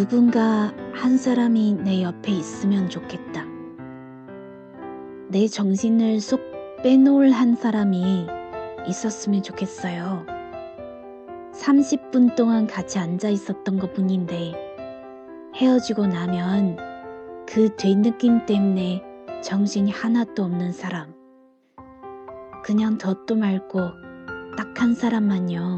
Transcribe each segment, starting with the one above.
누군가 한 사람이 내 옆에 있으면 좋겠다. 내 정신을 쏙 빼놓을 한 사람이 있었으면 좋겠어요. 30분 동안 같이 앉아 있었던 것 뿐인데 헤어지고 나면 그 뒤느낌 때문에 정신이 하나도 없는 사람. 그냥 덧도 말고 딱 한 사람만요.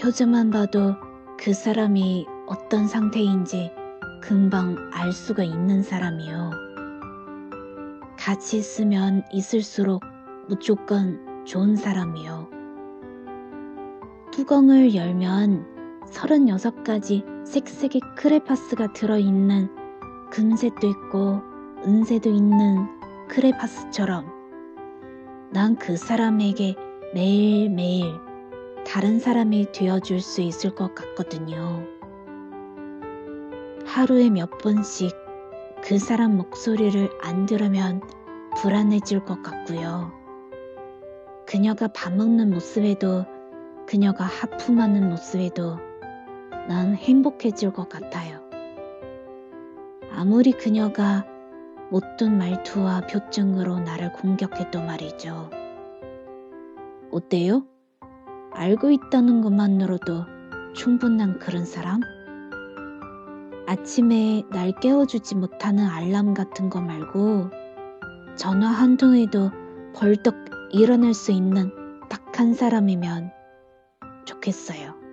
표정만 봐도 그 사람이 어떤 상태인지 금방 알 수가 있는 사람이요. 같이 있으면 있을수록 무조건 좋은 사람이요. 뚜껑을 열면 36가지 색색의 크레파스가 들어있는 금색도 있고 은색도 있는 크레파스처럼 난 그 사람에게 매일매일 다른 사람이 되어줄 수 있을 것 같거든요. 하루에 몇 번씩 그 사람 목소리를 안 들으면 불안해질 것 같고요. 그녀가 밥 먹는 모습에도 그녀가 하품하는 모습에도 난 행복해질 것 같아요. 아무리 그녀가 못된 말투와 표정으로 나를 공격해도 말이죠. 어때요? 알고 있다는 것만으로도 충분한 그런 사람? 아침에 날 깨워주지 못하는 알람 같은 거 말고 전화 한 통에도 벌떡 일어날 수 있는 딱 한 사람이면 좋겠어요.